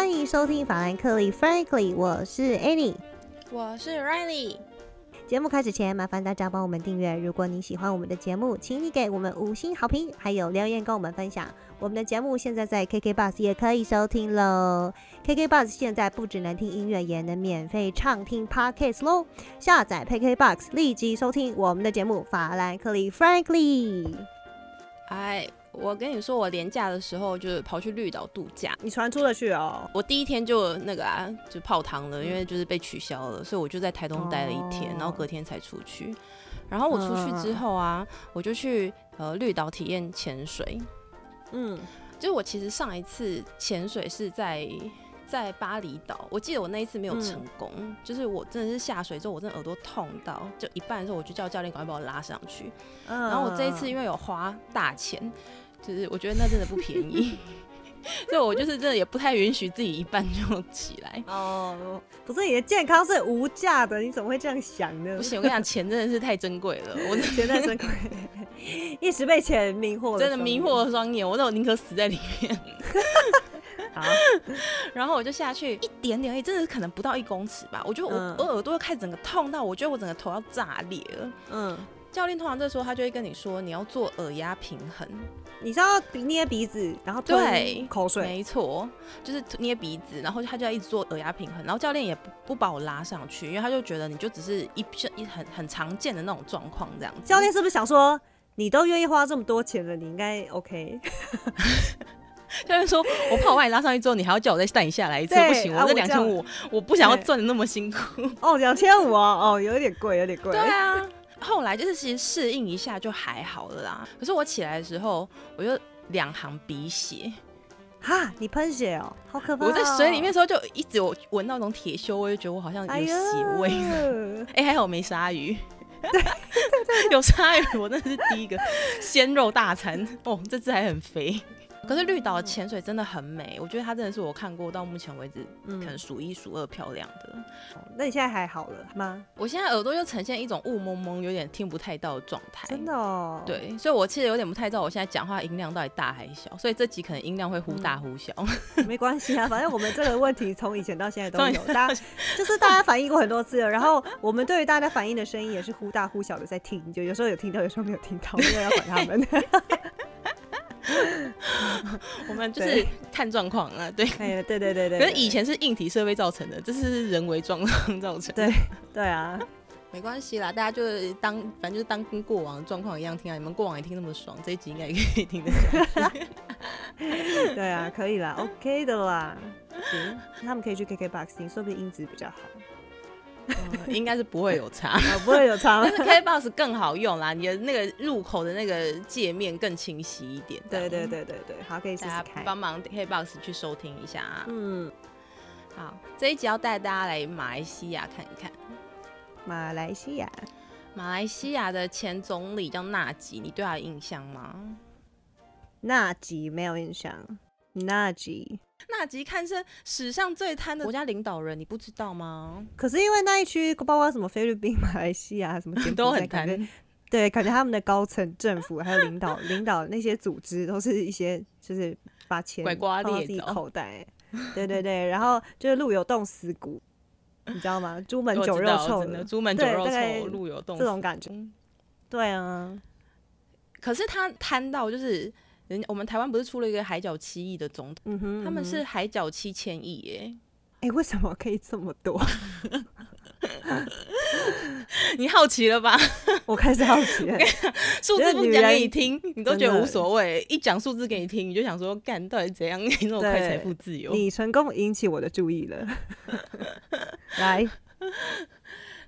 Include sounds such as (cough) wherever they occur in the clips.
欢迎收听法兰克利 Frankly，我是 Annie，我是 Riley。节目开始前，麻烦大家帮我们订阅。如果你喜欢我们的节目，请你给我们五星好评，还有留言跟我们分享。我们的节目现在在 KK Bus 也可以收听喽。KK Bus 现在不只能听音乐，也能免费畅听 Podcast 喽。下载 KK Box，立即收听我们的节目。法兰克利 Frankly，哎，我跟你说，我廉假的时候就是跑去绿岛度假。你船出得去哦。我第一天就那个啊，就泡汤了，因为就是被取消了，所以我就在台东待了一天，然后隔天才出去。然后我出去之后啊，我就去呃绿岛体验潜水。嗯，就是我其实上一次潜水是在在巴厘岛，我记得我那一次没有成功，就是我真的是下水之后，我真的耳朵痛到，就一半的时候我就叫教练赶快把我拉上去。然后我这一次因为有花大钱，就是我觉得那真的不便宜。(laughs) 所以，我就是真的也不太允许自己一半就起来哦。不是你的健康是无价的，你怎么会这样想呢？(laughs) 不行，我跟你讲，钱真的是太珍贵了。我的 (laughs) 钱太珍贵，一时被钱迷惑，真的迷惑了双眼。我那我宁可死在里面。好，然后我就下去一点点，而已，真的是可能不到一公尺吧。我觉得我我耳朵开始整个痛到，我觉得我整个头要炸裂了。嗯。教练通常这时候他就会跟你说，你要做耳压平衡，你知道捏鼻子，然后对口水，没错，就是捏鼻子，然后他就要一直做耳压平衡，然后教练也不不把我拉上去，因为他就觉得你就只是一一很很常见的那种状况这样子。教练是不是想说，你都愿意花这么多钱了，你应该 OK？(laughs) 教练说，我怕我把你拉上去之后，你还要叫我再带你下来一次，不行，我这两千五，我不想要赚的那么辛苦。哦，两千五啊，哦，有点贵，有点贵。对啊。后来就是其实适应一下就还好了啦。可是我起来的时候，我就两行鼻血，哈，你喷血哦，好可怕！我在水里面的时候就一直有闻到那种铁锈味，就觉得我好像有血味。哎，(laughs) 还好没鲨鱼，对，(laughs) 有鲨鱼，我那是第一个鲜肉大餐哦，这只还很肥。可是绿岛潜水真的很美，我觉得它真的是我看过到目前为止可能数一数二漂亮的。那你现在还好了吗？我现在耳朵又呈现一种雾蒙蒙、有点听不太到的状态。真的哦。对，所以我其实有点不太知道我现在讲话音量到底大还是小，所以这集可能音量会忽大忽小。(laughs) 没关系啊，反正我们这个问题从以前到现在都有，大家就是大家反映过很多次了。然后我们对于大家反映的声音也是忽大忽小的在听，就有时候有听到，有时候没有听到，没有要管他们。(laughs) (laughs) 我们就是看状况啊，对，哎，对对对对。可是以前是硬体设备造成的，这是人为状况造成。对对啊，(laughs) 没关系啦，大家就是当反正就是当跟过往的状况一样听啊。你们过往也听那么爽，这一集应该也可以听得下去。(laughs) 对啊，可以啦，OK 的啦。行，他们可以去 KKBOX 听，说不定音质比较好。(laughs) 应该是不会有差，(laughs) 不会有差。但 (laughs) 是 K Box 更好用啦，你的那个入口的那个界面更清晰一点。对对对对对，好，可以试试看，帮忙 K Box 去收听一下啊。嗯，好，这一集要带大家来马来西亚看一看。马来西亚，马来西亚的前总理叫纳吉，你对他有印象吗？纳吉没有印象，纳吉。(laughs) 纳吉堪称史上最贪的国家领导人，你不知道吗？可是因为那一区包括什么菲律宾、马来西亚什么，(laughs) 都很贪。对，感觉他们的高层政府还有领导 (laughs) 领导那些组织，都是一些就是把钱放到自己口袋。对对对，然后就是路有冻死骨，你知道吗？朱门酒肉臭的，猪门酒肉臭，路有冻，这种感觉。对啊，可是他贪到就是。人我们台湾不是出了一个海角七亿的总统，他们是海角七千亿耶！哎，为什么可以这么多？(laughs) 你好奇了吧？(laughs) 我开始好奇了。(laughs) 数字不讲给你听，你都觉得无所谓；一讲数字给你听，你就想说干到底怎样你那么快财富自由？你成功引起我的注意了。来，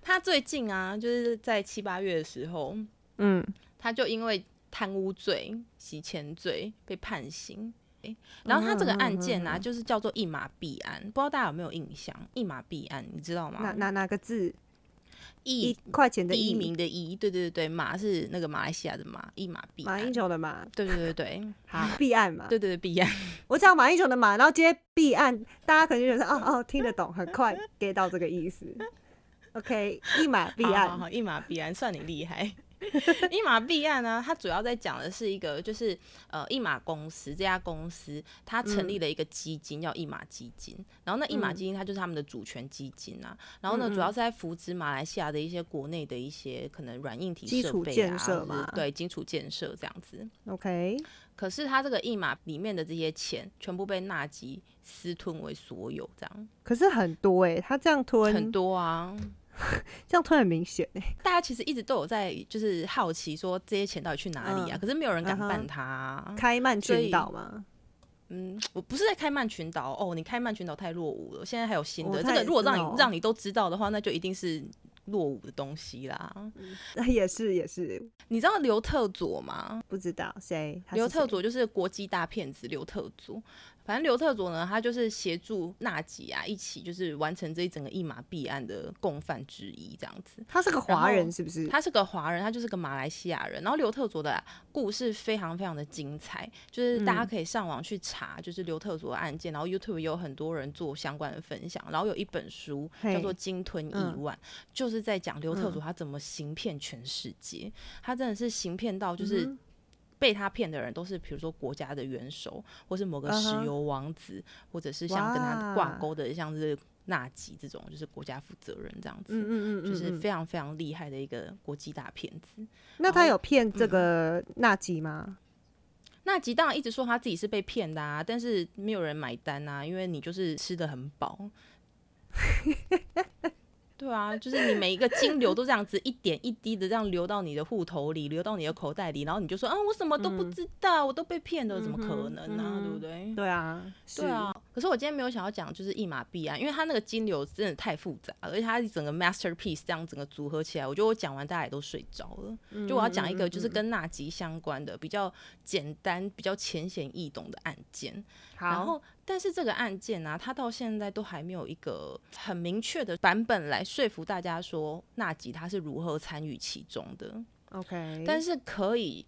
他最近啊，就是在七八月的时候，嗯，他就因为。贪污罪、洗钱罪被判刑，然后他这个案件呢，就是叫做一马弊案，不知道大家有没有印象？一马弊案，你知道吗？哪哪哪个字？一块钱的一名的一，对对对对，马是那个马来西亚的马，一马币，马英九的马，对对对对，(laughs) 好币案嘛，对对对币案，我讲马英九的马，然后接必案，大家可能就觉得哦哦听得懂，很快 get 到这个意思。OK，一马必案，一马必案，算你厉害。(laughs) 一马弊案呢，它主要在讲的是一个，就是呃，一马公司这家公司，它成立了一个基金，叫一马基金。然后那一马基金，它就是他们的主权基金啊。然后呢，主要是在扶植马来西亚的一些国内的一些可能软硬体设备啊，对，基础建设这样子。OK。可是它这个一马里面的这些钱，全部被纳吉私吞为所有，这样。可是很多哎，他这样吞很多啊。(laughs) 这样突然很明显哎，(laughs) 大家其实一直都有在就是好奇说这些钱到底去哪里啊？可是没有人敢办它。开曼群岛吗？嗯，我不是在开曼群岛哦，你开曼群岛太落伍了。现在还有新的，这个如果让你让你都知道的话，那就一定是落伍的东西啦。那 (laughs) 也是也是，你知道刘特佐吗？不知道谁？刘特佐就是国际大骗子刘特佐。反正刘特佐呢，他就是协助纳吉啊，一起就是完成这一整个一马弊案的共犯之一，这样子。他是个华人，是不是？他是个华人，他就是个马来西亚人。然后刘特佐的故事非常非常的精彩，就是大家可以上网去查，就是刘特佐的案件。然后 YouTube 有很多人做相关的分享。然后有一本书叫做《鲸吞亿万》，就是在讲刘特佐他怎么行骗全世界。他真的是行骗到就是。被他骗的人都是，比如说国家的元首，或是某个石油王子，或者是像跟他挂钩的，像是纳吉这种，就是国家负责人这样子，嗯嗯嗯，就是非常非常厉害的一个国际大骗子。那他有骗这个纳吉吗？纳吉当然一直说他自己是被骗的啊，但是没有人买单啊，因为你就是吃的很饱。(laughs) 对啊，就是你每一个金流都这样子一点一滴的这样流到你的户头里，流到你的口袋里，然后你就说啊，我什么都不知道，我都被骗了，怎么可能呢？对不对？对啊，对啊。可是我今天没有想要讲就是一码币啊，因为它那个金流真的太复杂了，而且它整个 masterpiece 这样整个组合起来，我觉得我讲完大家也都睡着了。就我要讲一个就是跟纳吉相关的比较简单、比较浅显易懂的案件。然后，但是这个案件呢，它到现在都还没有一个很明确的版本来说服大家说纳吉他是如何参与其中的。OK，但是可以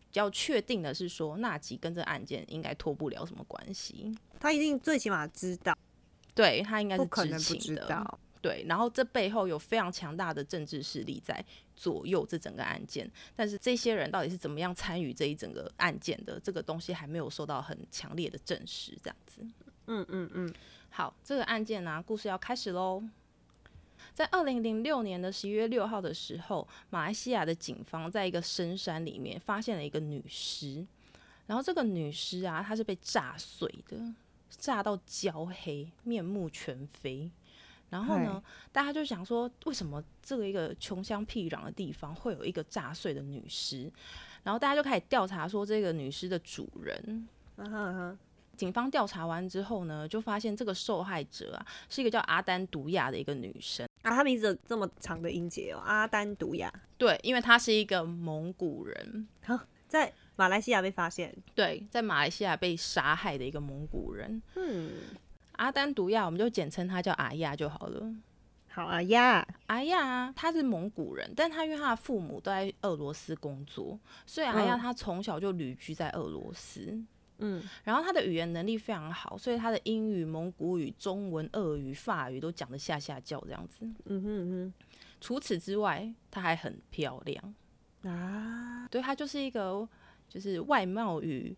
比较确定的是说，纳吉跟这个案件应该脱不了什么关系。他一定最起码知道，对他应该是知情的。对，然后这背后有非常强大的政治势力在左右这整个案件，但是这些人到底是怎么样参与这一整个案件的，这个东西还没有受到很强烈的证实。这样子，嗯嗯嗯，好，这个案件呢，故事要开始喽。在二零零六年的十一月六号的时候，马来西亚的警方在一个深山里面发现了一个女尸，然后这个女尸啊，她是被炸碎的，炸到焦黑，面目全非。然后呢，大家就想说，为什么这个一个穷乡僻壤的地方会有一个炸碎的女尸？然后大家就开始调查说，这个女尸的主人。警方调查完之后呢，就发现这个受害者啊，是一个叫阿丹独亚的一个女生啊。她名字这么长的音节哦，阿丹独亚。对，因为她是一个蒙古人，好，在马来西亚被发现。对，在马来西亚被杀害的一个蒙古人。嗯。阿丹独亚，我们就简称他叫阿亚就好了。好，阿亚，阿亚，他是蒙古人，但他因为他的父母都在俄罗斯工作，所以阿亚他从小就旅居在俄罗斯。嗯，然后他的语言能力非常好，所以他的英语、蒙古语、中文、俄语、法语都讲得下下叫这样子。嗯哼哼。除此之外，他还很漂亮啊。对，他就是一个就是外貌与。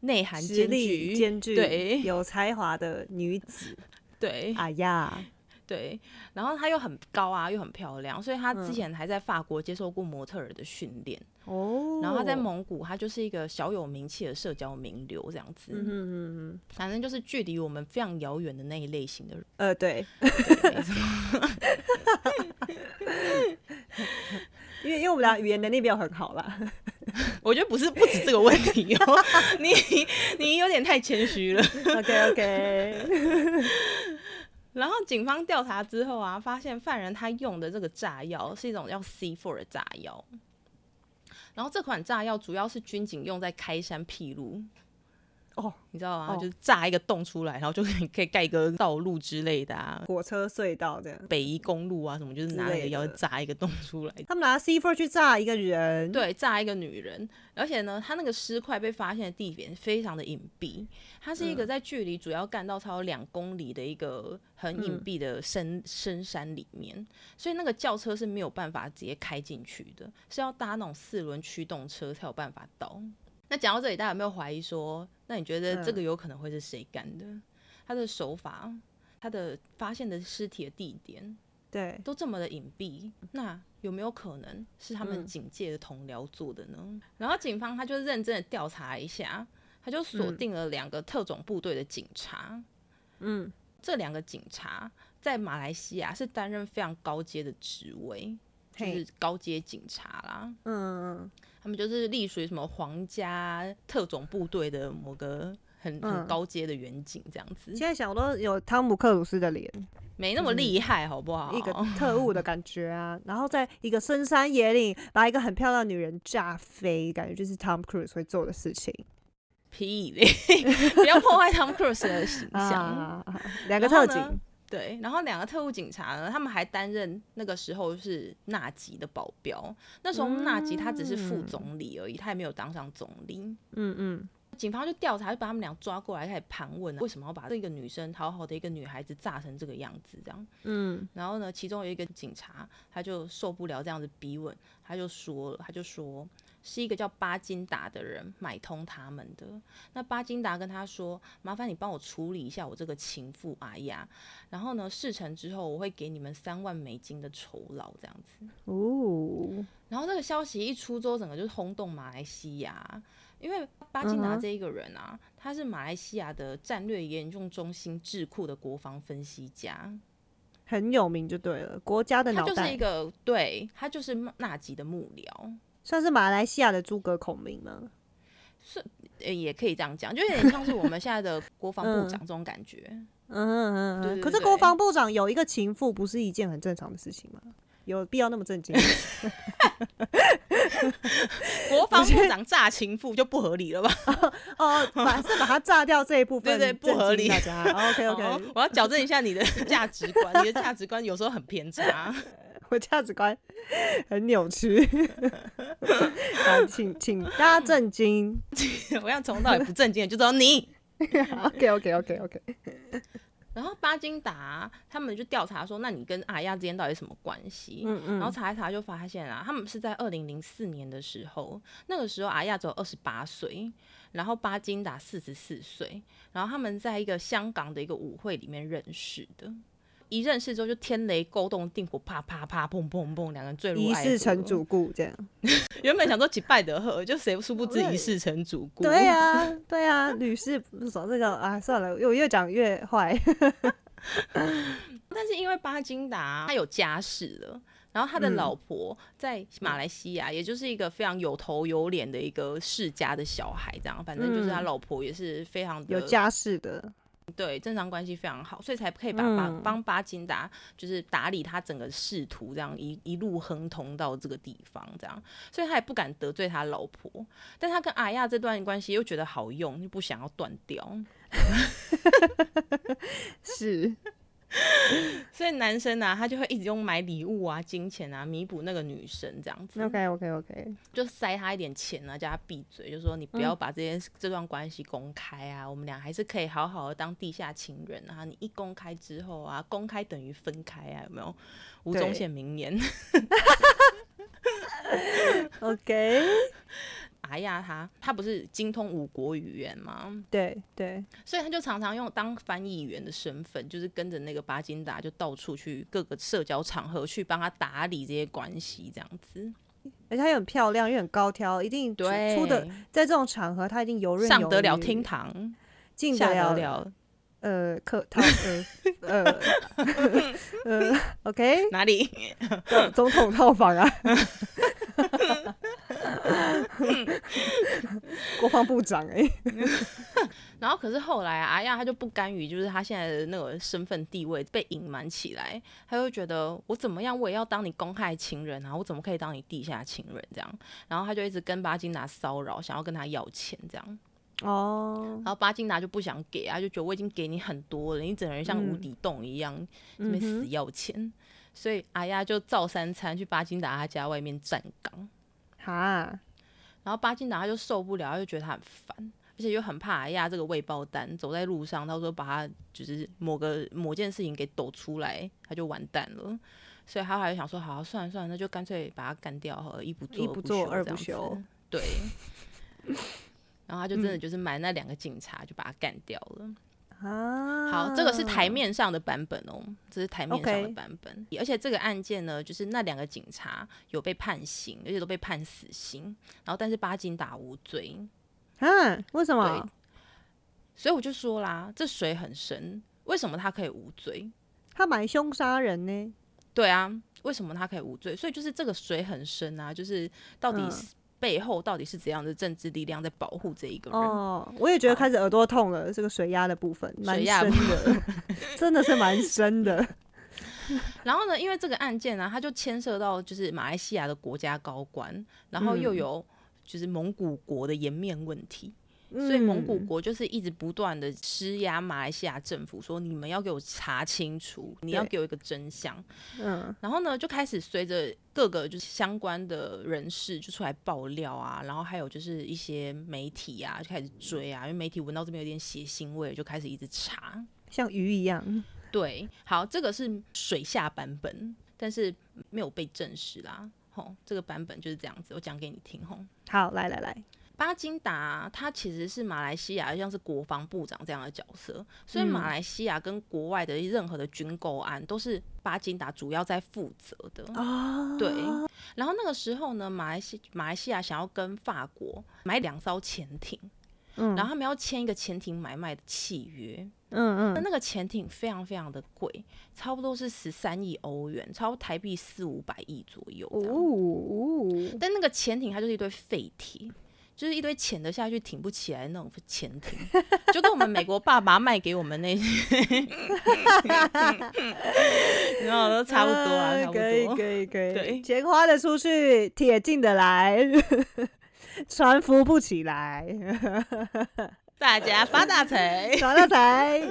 内涵兼具，兼具对有才华的女子，对，哎呀，对，然后她又很高啊，又很漂亮，所以她之前还在法国接受过模特儿的训练哦。然后她在蒙古，她就是一个小有名气的社交名流这样子，嗯嗯嗯，反正就是距离我们非常遥远的那一类型的人，呃，对，(laughs) 因为因为我们俩语言能力没有很好啦。我觉得不是不止这个问题哦，你你有点太谦虚了。OK OK。(laughs) 然后警方调查之后啊，发现犯人他用的这个炸药是一种叫 C4 的炸药，然后这款炸药主要是军警用在开山辟路。哦，你知道吗？哦就是炸一个洞出来，然后就可以可以盖一个道路之类的啊，火车隧道这样。北宜公路啊什么，就是拿那个之类的药炸一个洞出来。他们拿 C four 去炸一个人，，对，炸一个女人，而且呢，他那个尸块被发现的地点非常的隐蔽，它是一个在距离主要干道超两公里的一个很隐嗯蔽的深、深山里面，所以那个轿车是没有办法直接开进去的，是要搭那种四轮驱动车才有办法到。那讲到这里，大家有没有怀疑说，那你觉得这嗯个有可能会是谁干的？他的手法，他的发现的尸体的地点，对，都这么的隐蔽，那有没有可能是他们嗯警界的同僚做的呢？然后警方他就认真的调查一下，他就锁嗯定了两个特种部队的警察。嗯，这两个警察在马来西亚是担任非常高阶的职位，就是高阶警察啦。嗯嗯他们就是隶属于什么皇家特种部队的某个很很嗯高阶的远景这样子嗯，，现在想我都有汤姆克鲁斯的脸，没那么厉害，好不好？一个特务的感觉啊，然后在一个深山野岭把一个很漂亮的女人炸飞，感觉就是 Tom Cruise 会做的事情。屁嘞！(laughs) 不要破坏 Tom Cruise 的形象。啊，两个特警，对，然后两个特务警察呢，他们还担任那个时候是纳吉的保镖。那时候纳吉他只是副总理而已，他也没有当上总理。嗯嗯，警方就调查，就把他们俩抓过来，开始盘问，为什么要把这个女生好好的一个女孩子炸成这个样子？这样，嗯然后呢，其中有一个警察，他就受不了这样子逼问，他就说了，他就说是一个叫巴金达的人买通他们的。那巴金达跟他说，麻烦你帮我处理一下我这个情妇阿雅，然后呢，事成之后我会给你们三万美金的酬劳，这样子。哦，然后这个消息一出之后，整个就是轰动马来西亚，因为巴金达这一个人啊，他是马来西亚的战略研究中心智库的国防分析家，很有名就对了，国家的脑袋。他就是一，个对他就是纳吉的幕僚，算是马来西亚的诸葛孔明吗？是，也可以这样讲，就有点像是我们现在的国防部嗯长这种感觉。嗯嗯嗯，可是国防部长有一个情妇，不是一件很正常的事情吗？有必要那么震惊？(laughs) 国防部长炸情妇就不合理了吧？(laughs) 哦，把是把它炸掉这一部分，对对不合理大家 OK (laughs) 哦 OK，我要矫正一下你的价值观，你的价值观有时候很偏差。我价值观很扭曲。好，请请大家震惊。(laughs) 我要从头到尾不震惊的就知道你。(laughs) OK OK OK OK。然后巴金达他们就调查说，那你跟阿亚之间到底什么关系？嗯嗯然后查一查就发现啊，他们是在二零零四年的时候，那个时候阿亚只有二十八岁，然后巴金达四十四岁，然后他们在一个香港的一个舞会里面认识的。一认识之后就天雷勾动地火，啪啪啪，砰砰砰，两个人坠入一爱河。世成主顾这样。(laughs) 原本想说几拜得贺，就谁殊不知一世成主顾。对啊，对啊，屡试不爽。这个啊，算了，我越讲越坏。(laughs) 但是因为巴金达他有家室了，然后他的嗯老婆在马来西亚，也就是一个非常有头有脸的一个世家的小孩，这样，反正就是他嗯老婆也是非常的有家室的，对正常关系非常好，所以才可以把巴嗯。帮巴金达就是打理他整个仕途，这样一一路亨通到这个地方，这样，所以他也不敢得罪他老婆，但他跟阿亚这段关系又觉得好用，就不想要断掉。(laughs) 是 (laughs) 所以男生啊，他就会一直用买礼物啊、金钱啊弥补那个女生这样子。OK OK OK。就塞他一点钱啊，叫他闭嘴，就说你不要把这件、这段关系公开啊，我们俩还是可以好好的当地下情人啊。你一公开之后啊，公开等于分开啊，有没有？吴宗宪名言。(laughs) (laughs) OK，阿亚他他不是精通五国语言吗？对对，所以他就常常用当翻译员的身份，就是跟着那个巴金达，就到处去各个社交场合去帮他打理这些关系，这样子。而且她也很漂亮，又很高挑，一定出的在这种场合，她一定游刃上有余得了厅，堂，进得了呃客套呃呃呃 OK 哪里？总总统套房啊，国防部长哎、(laughs) 然后可是后来啊，阿亚他就不甘于就是他现在的那个身份地位被隐瞒起来，他就觉得我怎么样我也要当你公开情人啊，我怎么可以当你地下情人这样？然后他就一直跟巴金达骚扰，想要跟他要钱这样。哦，然后巴金达就不想给啊，就觉得我已经给你很多了，你整个人像无底洞一样，这边死要钱，所以阿亚就造三餐去巴金达他家外面站岗，哈，然后巴金达他就受不了，他就觉得他很烦。而且又很怕阿亚这个未爆弹，走在路上，到时候把他就是某个某件事情给抖出来，他就完蛋了。所以他还想说，好，算了算了，那就干脆把他干掉好了，一不做一不做二不休休。对。(laughs) 然后他就真的就是买那两个警察，就把他干掉了。啊，好，这个是台面上的版本哦，这是台面上的版本。而且这个案件呢，就是那两个警察有被判刑，而且都被判死刑。然后但是巴金达无罪，啊，为什么？所以我就说啦，这水很深，为什么他可以无罪？他买凶杀人呢？对啊，为什么他可以无罪？所以就是这个水很深啊，就是到底背后到底是怎样的政治力量在保护这一个人？哦，我也觉得好开始耳朵痛了，这个水压的部分蛮深的，(laughs) 真的是蛮深的。(laughs) 然后呢，因为这个案件呢、它就牵涉到就是马来西亚的国家高官，然后又嗯有就是蒙古国的颜面问题。所以蒙古嗯国就是一直不断的施压马来西亚政府，说你们要给我查清楚，你要给我一个真相。嗯然后呢，就开始随着各个就是相关的人士就出来爆料啊，然后还有就是一些媒体啊就开始追啊，因为媒体闻到这边有点血腥味，就开始一直查。像鱼一样。对，好，这个是水下版本，但是没有被证实啦。吼，这个版本就是这样子，我讲给你听吼。好，来来来，巴金达他其实是马来西亚像是国防部长这样的角色，所以嗯马来西亚跟国外的任何的军购案都是巴金达主要在负责的。哦，对，然后那个时候呢，马来西马来西亚想要跟法国买两艘潜艇，嗯然后他们要签一个潜艇买卖的契约。嗯嗯，那那个潜艇非常非常的贵，差不多是十三亿欧元，超台币四五百亿左右哦。哦，但那个潜艇它就是一堆废铁，就是一堆潜得下去、挺不起来那种潜艇，(laughs) 就跟我们美国爸爸卖给我们那些，(laughs) 然后都差不多啊，差不可以多。可以可以，对钱花的出去，铁进的来，船浮不起来，大家发大财。发大财。(laughs)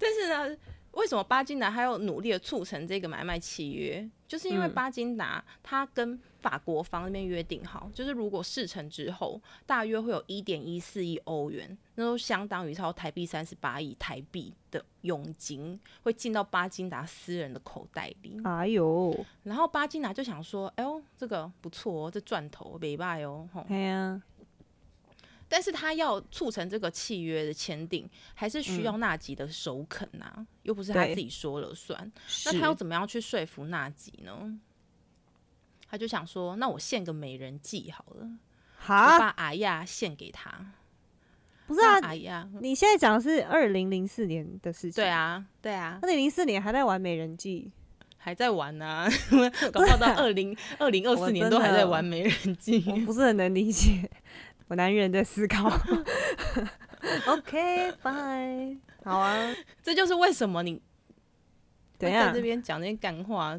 但是呢，为什么巴金达还要努力的促成这个买卖契约？就是因为嗯巴金达他跟法国方那边约定好，就是如果事成之后，大约会有一点一四亿欧元，那都相当于超台币三十八亿台币的佣金，会进到巴金达私人的口袋里。哎呦，然后巴金达就想说，哎呦，这个不错哦，这赚头没败哦，吼。哎呀，但是他要促成这个契约的签订，还是需要纳吉的首肯呐、又不是他自己说了算。那他要怎么样去说服纳吉呢？他就想说，那我献个美人计好了，我把？阿亚献给他。不是啊，让阿亚，你现在讲的是二零零四年的事情。对，啊，对啊，二零零四年还在玩美人计，还在玩呢、搞不好到 (laughs) 二零二零二我四年都还在玩美人计。我不是很能理解，我男人在思考。(laughs) OK，bye，好啊，(laughs) 这就是为什么你怎样会在这边讲那些干话，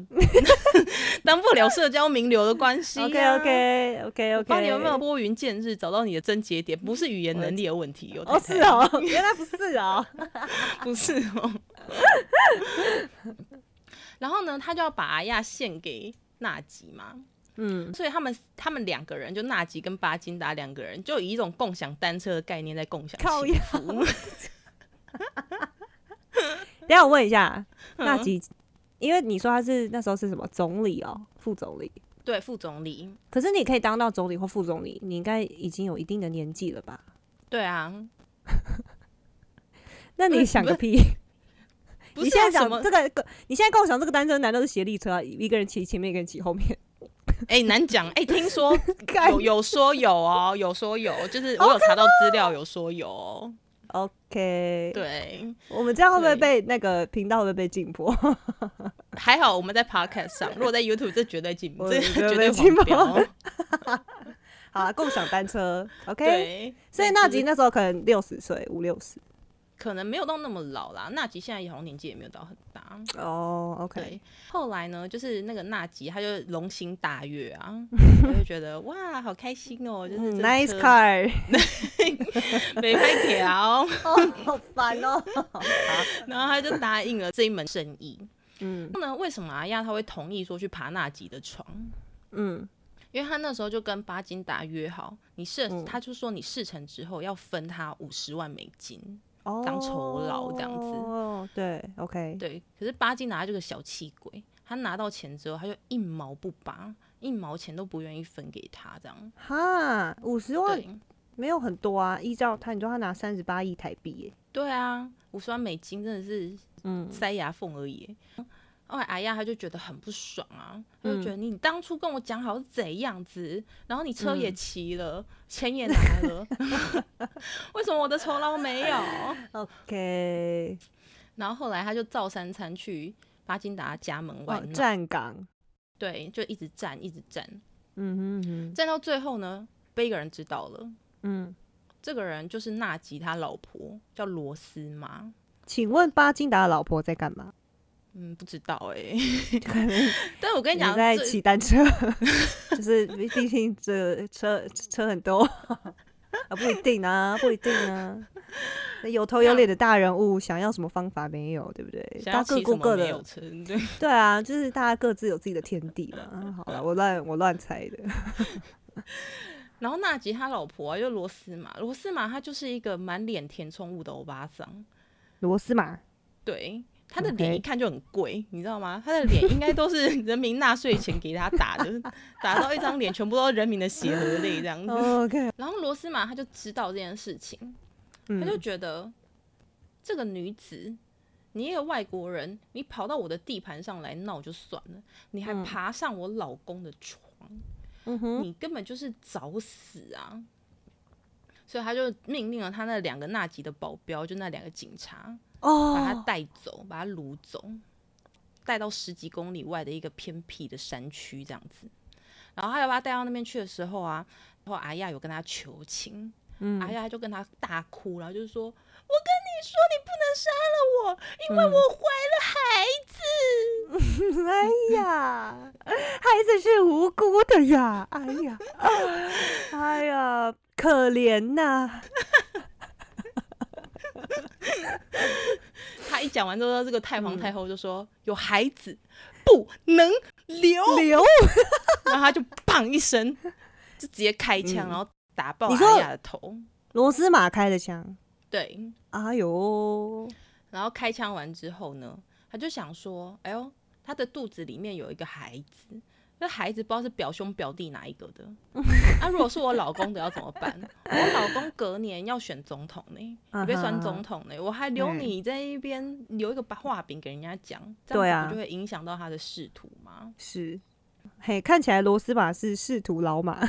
(laughs) 当不了社交名流的关系、啊。？OK OK OK 我 OK，帮你有没有拨云见日，找到你的症结点，不是语言能力的问题哦。哦，是，哦，原来不是哦。(laughs) 不是哦。然后呢，他就要把阿亚献给纳吉嘛，嗯，所以他们他们两个人，就纳吉跟巴金达两个人，就以一种共享单车的概念在共享幸福。(laughs) 等下我问一下，嗯纳吉，因为你说他是那时候是什么总理哦，副总理。对，副总理，可是你可以当到总理或副总理，你应该已经有一定的年纪了吧？对啊，(laughs) 那你想个 (laughs) 屁！(laughs) 你现在讲这个，你现在跟我讲这个单车，难道是斜力车啊？一个人骑前面，一个人骑后面？哎、难讲哎、听说有有说有哦，有说有，就是我有查到资料，有说有哦。OK，，对，我们这样会不会被那个频道会不会被禁播？(laughs) 还好我们在 Podcast 上，如果在 YouTube 这绝对禁，这绝对被禁黄标。(laughs) 好啦，共享单车，OK。所以对就是纳吉那时候可能六十岁，五六十。可能没有到那么老啦。纳吉现在好像年纪也没有到很大。哦，OK，对，后来呢，就是那个纳吉他就龙心大悦啊，(laughs) 我就觉得哇，好开心哦，就是，nice 车 car，(laughs) 没开条，哦，好烦哦。(laughs) 然后他就答应了这一门生意。嗯那为什么阿亚他会同意说去爬纳吉的床？嗯因为他那时候就跟巴金达约好，你事，嗯他就说你事成之后要分他五十万美金。哦，当酬劳这样子。哦，对，OK，对，可是巴金拿这个小气鬼，他拿到钱之后，他就一毛不拔，一毛钱都不愿意分给他，这样。哈，五十万对，没有很多啊，依照他，你说他拿三十八亿台币耶，对啊，五十万美金真的是嗯。塞牙缝而已。后来阿亚他就觉得很不爽啊，他嗯就觉得你当初跟我讲好是怎样子，然后你车也嗯骑了，钱也拿了，(laughs) 为什么我的酬劳没有？，OK，然后后来他就照三餐去巴金达家门外哦，站岗，对，就一直站，一直站，嗯哼哼，站到最后呢，被一个人知道了，嗯，这个人就是纳吉他老婆，叫罗斯玛。请问巴金达的老婆在干嘛？嗯，不知道 (laughs) 哎、可能但我跟你讲，在骑单车，(laughs) 就是毕毕竟这车车很多啊，不一定啊，不一定啊。那有头有脸的大人物，想要什么方法没有，对不对？大家各骑什么过各的对，对啊，就是大家各自有自己的天地嘛。啊好了，我乱我乱猜的。(laughs) 然后纳吉他老婆啊，就罗斯玛，罗斯玛她就是一个满脸填充物的欧巴桑，罗斯玛，对，她的脸一看就很贵你知道吗？他的脸应该都是 (laughs) 人民纳税钱给他打的，打到一张脸全部都是人民的血和泪这样子。OK，然后罗斯玛他就知道这件事情，他就嗯觉得这个女子，你一个外国人，你跑到我的地盘上来闹就算了，你还嗯爬上我老公的床，你根本就是找死啊！所以他就命令了他那两个纳吉的保镖，就那两个警察，把他哦，带走，把他掳走，带到十几公里外的一个偏僻的山区这样子。然后他要把他带到那边去的时候啊，然后阿亚有跟他求情，嗯阿亚就跟他大哭，然后就是说：“我跟你说，你不能杀了我，因为我怀了孩子。(laughs) 哎呀，孩子是无辜的呀！哎呀，哎呀，可怜呐！(laughs) 他一讲完之后，这个太皇嗯太后就说：“有孩子不能留。留，(laughs) 然后他就砰一声，就直接开枪，嗯。然后打爆阿雅的头。罗斯玛开的枪，对，哎呦，然后开枪完之后呢，他就想说：“哎呦，他的肚子里面有一个孩子，那孩子不知道是表兄表弟哪一个的。(laughs) 那、如果是我老公的要怎么办？我老公隔年要选总统呢，你被选总统呢，我还留嗯你在一边留一个把画饼给人家讲，这样子不就会影响到他的仕途吗？是，嘿，看起来罗斯马是仕途老马，(laughs)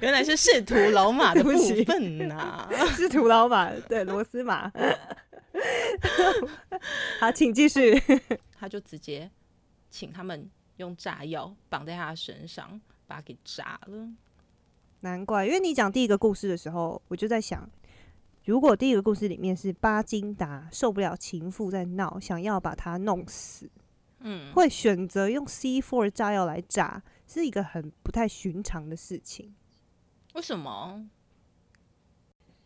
原来是仕途老马的 (laughs) 部分呐、仕途老马，对，罗斯马。好，请继续。他就直接请他们用炸药绑在他的身上，把他给炸了。难怪，因为你讲第一个故事的时候，我就在想，如果第一个故事里面是巴金达受不了情妇在闹，想要把他弄死，嗯，会选择用 C four 炸药来炸，是一个很不太寻常的事情。为什么？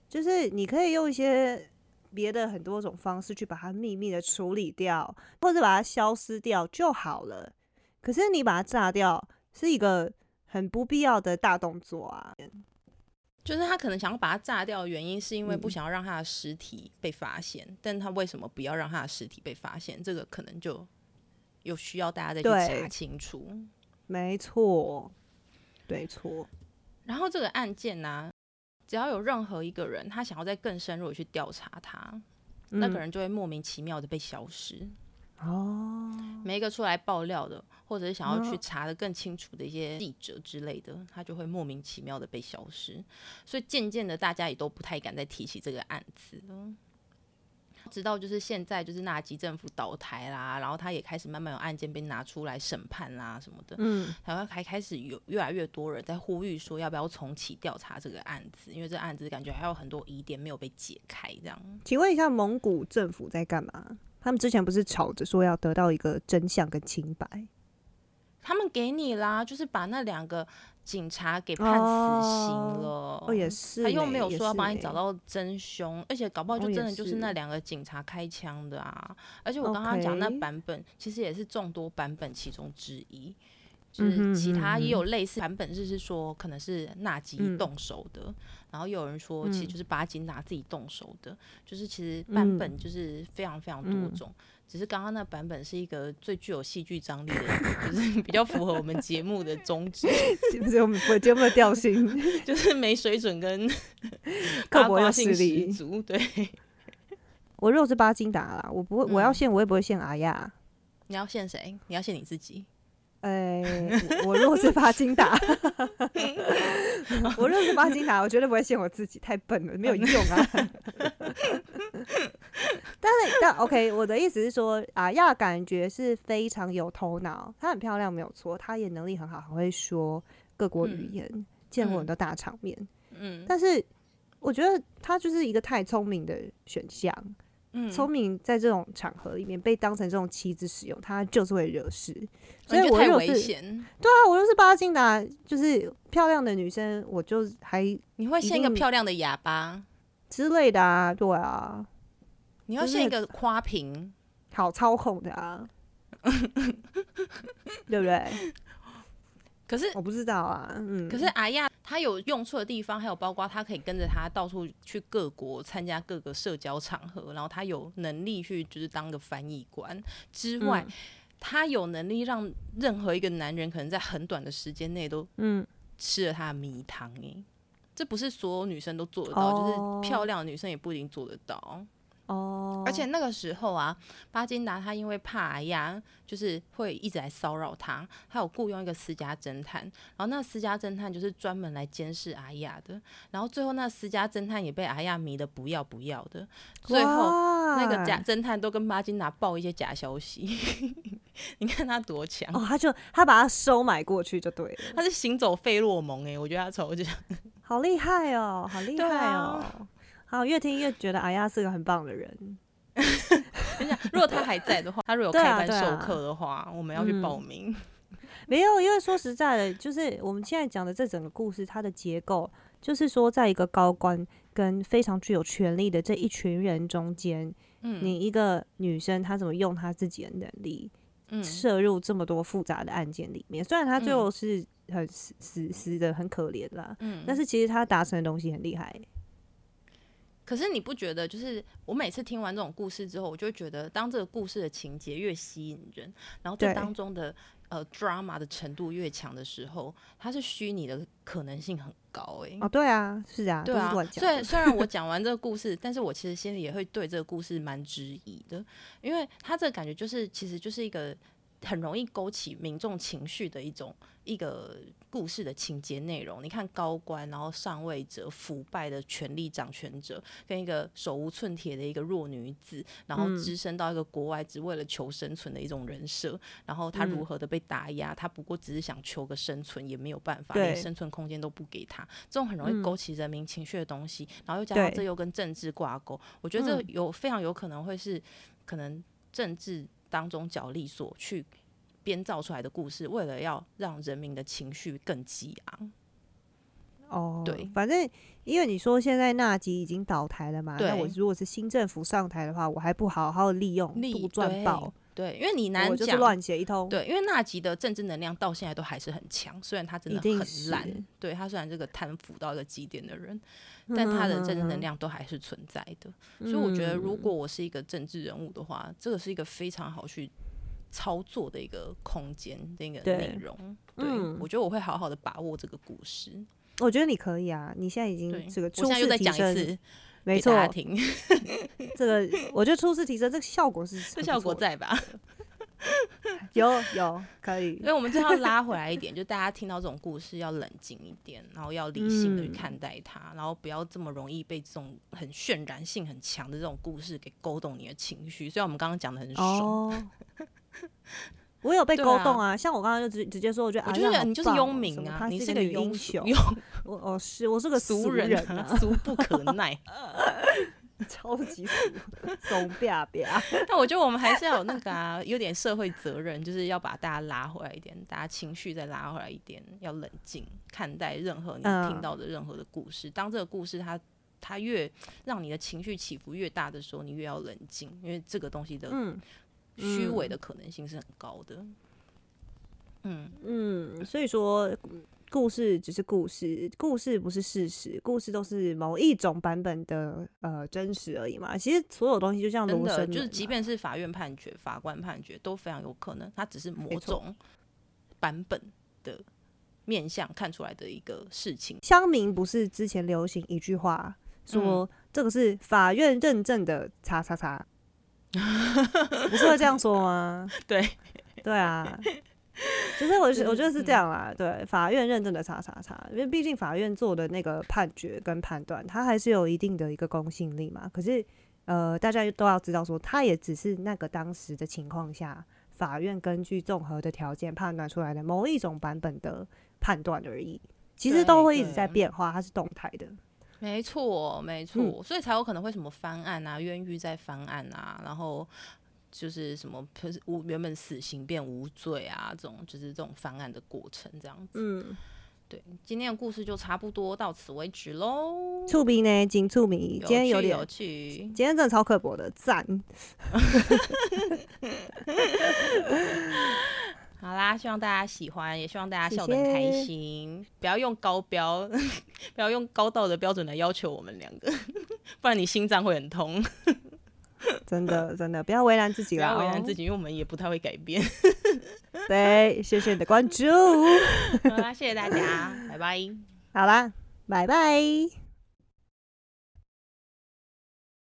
就是你可以用一些别的很多种方式去把它秘密的处理掉，或者把它消失掉就好了。可是你把它炸掉，是一个很不必要的大动作啊。就是他可能想要把它炸掉的原因，是因为不嗯想要让他的尸体被发现。但他为什么不要让他的尸体被发现？这个可能就有需要大家再去查清楚。没错，没错。然后这个案件呢、只要有任何一个人他想要再更深入的去调查他，那个嗯人就会莫名其妙的被消失。哦，每一个出来爆料的，或者是想要去哦查的更清楚的一些记者之类的，他就会莫名其妙的被消失。所以渐渐的，大家也都不太敢再提起这个案子了。直到就是现在就是纳吉政府倒台啦，然后他也开始慢慢有案件被拿出来审判啦什么的，嗯，台湾还开始有越来越多人在呼吁说要不要重启调查这个案子，因为这案子感觉还有很多疑点没有被解开，这样。请问一下，蒙古政府在干嘛？他们之前不是吵着说要得到一个真相跟清白？他们给你啦，就是把那两个警察给判死刑了。哦，也是呢，他又没有说要帮你找到真凶，而且搞不好就真的就是是那两个警察开枪的啊！而且我刚刚讲那版本其实也是众多版本其中之一，就是其他也有类似版本，就是说可能是纳吉嗯动手的，然后又有人说其实嗯就是巴金达自己动手的，就是其实版本嗯就是非常非常多嗯种。只是刚刚那版本是一个最具有戏剧张力的，就是 (laughs) 比较符合我们节目的宗旨，就是我们我节目的调性，(laughs) 就是没水准跟 (laughs) 刻薄性十足。对，我如果是巴金达啦，我不会，我要嗯献，我也不会献阿亚。你要献谁？你要献你自己。呃、我 (laughs) 我如果是巴金达，(laughs) 我如果是巴金达，我绝对不会限我自己，太笨了，没有用啊。(laughs) 但是，但 OK，我的意思是说，阿亚感觉是非常有头脑，她很漂亮，没有错，她也能力很好，很会说各国语嗯言，见过嗯很多大场面。嗯但是，我觉得她就是一个太聪明的选项。嗯聪明在这种场合里面被当成这种棋子使用，他就是会惹事。所以我觉得太危我如果是险。对啊，我又是巴金达，就是漂亮的女生，我就还你会献一个漂亮的哑巴，之类的啊，对啊，你要就是献一个花瓶。好操控的啊，(laughs) 对不对？可是我不知道啊，嗯，可是阿亚他有用处的地方，还有包括他可以跟着他到处去各国参加各个社交场合，然后他有能力去就是当个翻译官。之外，嗯他有能力让任何一个男人可能在很短的时间内都嗯，吃了他的迷汤诶，这不是所有女生都做得到，哦就是漂亮的女生也不一定做得到。哦，而且那个时候啊，巴金达他因为怕阿亚就是会一直来骚扰他，他有雇佣一个私家侦探，然后那私家侦探就是专门来监视阿亚的，然后最后那私家侦探也被阿亚迷得不要不要的，最后那个假侦探都跟巴金达报一些假消息，(laughs) 你看他多强，哦，他就他把他收买过去就对了，他是行走费洛蒙诶、我觉得他超强。(laughs) 好厉害哦，好厉害啊哦。好，越听越觉得阿亚是个很棒的人。(laughs) 等一下，如果他还在的话，他如果有开班授课的话，我们要去嗯报名。没有，因为说实在的，就是我们现在讲的这整个故事，它的结构就是说，在一个高官跟非常具有权力的这一群人中间，嗯你一个女生她怎么用她自己的能力嗯摄入这么多复杂的案件里面？虽然她最嗯后是很死死死的很可怜啦，嗯但是其实她达成的东西很厉害。可是你不觉得，就是我每次听完这种故事之后，我就会觉得，当这个故事的情节越吸引人，然后这当中的呃 drama 的程度越强的时候，它是虚拟的可能性很高诶、哦，对啊，是啊，对啊虽然。虽然我讲完这个故事，但是我其实心里也会对这个故事蛮质疑的，因为他这个感觉就是其实就是一个很容易勾起民众情绪的一种一个故事的情节内容。你看高官，然后上位者、腐败的权力掌权者，跟一个手无寸铁的一个弱女子，然后嗯。只身到一个国外只为了求生存的一种人设，然后他如嗯。何的被打压，他不过只是想求个生存，也没有办法，连生存空间都不给他。这种很容易嗯。勾起人民情绪的东西，然后又加上这又跟政治挂钩，我觉得这嗯。有非常有可能会是可能政治当中角力所去编造出来的故事，为了要让人民的情绪更激昂。哦，对。反正因为你说现在纳吉已经倒台了嘛，那我如果是新政府上台的话，我还不好好利用杜撰报，对，因为你难就是讲。乱写一通。对，因为纳吉的政治能量到现在都还是很强，虽然他真的很烂是，对他虽然这个贪腐到一个极点的人，嗯，但他的政治嗯能，量都还是存在的。所以我觉得，如果我是一个政治人物的话，这个是一个非常好去操作的一个空间的一个内容。对，嗯我觉得我会好好的把握这个故事。我觉得你可以啊，你现在已经，这个我初现在又再讲一次提升，次没错给大，家听，(laughs) 这个我觉得初次提升这个效果是这效果在吧？(laughs) 有有可以所以我们就要拉回来一点，就大家听到这种故事要冷静一点，然后要理性的去嗯看待它，然后不要这么容易被这种很渲染性很强的这种故事给勾动你的情绪。虽然我们刚刚讲的很爽，哦。(laughs) 我有被勾动啊，像我刚刚就直直接说，我觉得我就觉阿亮好得你就是庸民啊，你是个英雄，庸我哦是我是个俗人 (laughs) 俗不可耐。(laughs) 超级俗，怂吧吧。但我觉得我们还是要有那个啊，(laughs) 有点社会责任，就是要把大家拉回来一点，大家情绪再拉回来一点，要冷静看待任何你嗯听到的任何的故事。当这个故事它它越让你的情绪起伏越大的时候，你越要冷静，因为这个东西的嗯虚伪的可能性是很高的。嗯，嗯，所以说故事只是故事，故事不是事实，故事都是某一种版本的呃真实而已嘛。其实所有东西就像真罗生的就是，即便是法院判决、法官判决，都非常有可能，它只是某种版本的面向看出来的一个事情。乡民不是之前流行一句话说、嗯这个是法院认证的叉叉叉，(laughs) 不是会这样说吗？(laughs) 对，对啊。就是我我觉得是这嗯样啦，对，法院认证的查查查，因为毕竟法院做的那个判决跟判断，它还是有一定的一个公信力嘛。可是，呃，大家都要知道说，它也只是那个当时的情况下，法院根据综合的条件判断出来的某一种版本的判断而已。其实都会一直在变化，它是动态的。没错，没错，嗯所以才有可能会什么翻案啊，冤狱再翻案啊，然后就是什么就是无原本死刑变无罪啊，这种就是这种翻案的过程这样子。嗯，对，今天的故事就差不多到此为止喽。触鼻呢，仅触鼻，今天有点趣有，趣，今天真的超刻薄的，赞。(laughs) (laughs) (laughs) 好啦，希望大家喜欢，也希望大家笑得很开谢心。不要用高标，(laughs) 不要用高道德标准来要求我们两个，(laughs) 不然你心脏会很痛。(laughs) 真的真的，不要为难自己不啦、为难自己，因为我们也不太会改变。对，谢谢你的关注。好啦，谢谢大家，拜拜。好啦，拜拜。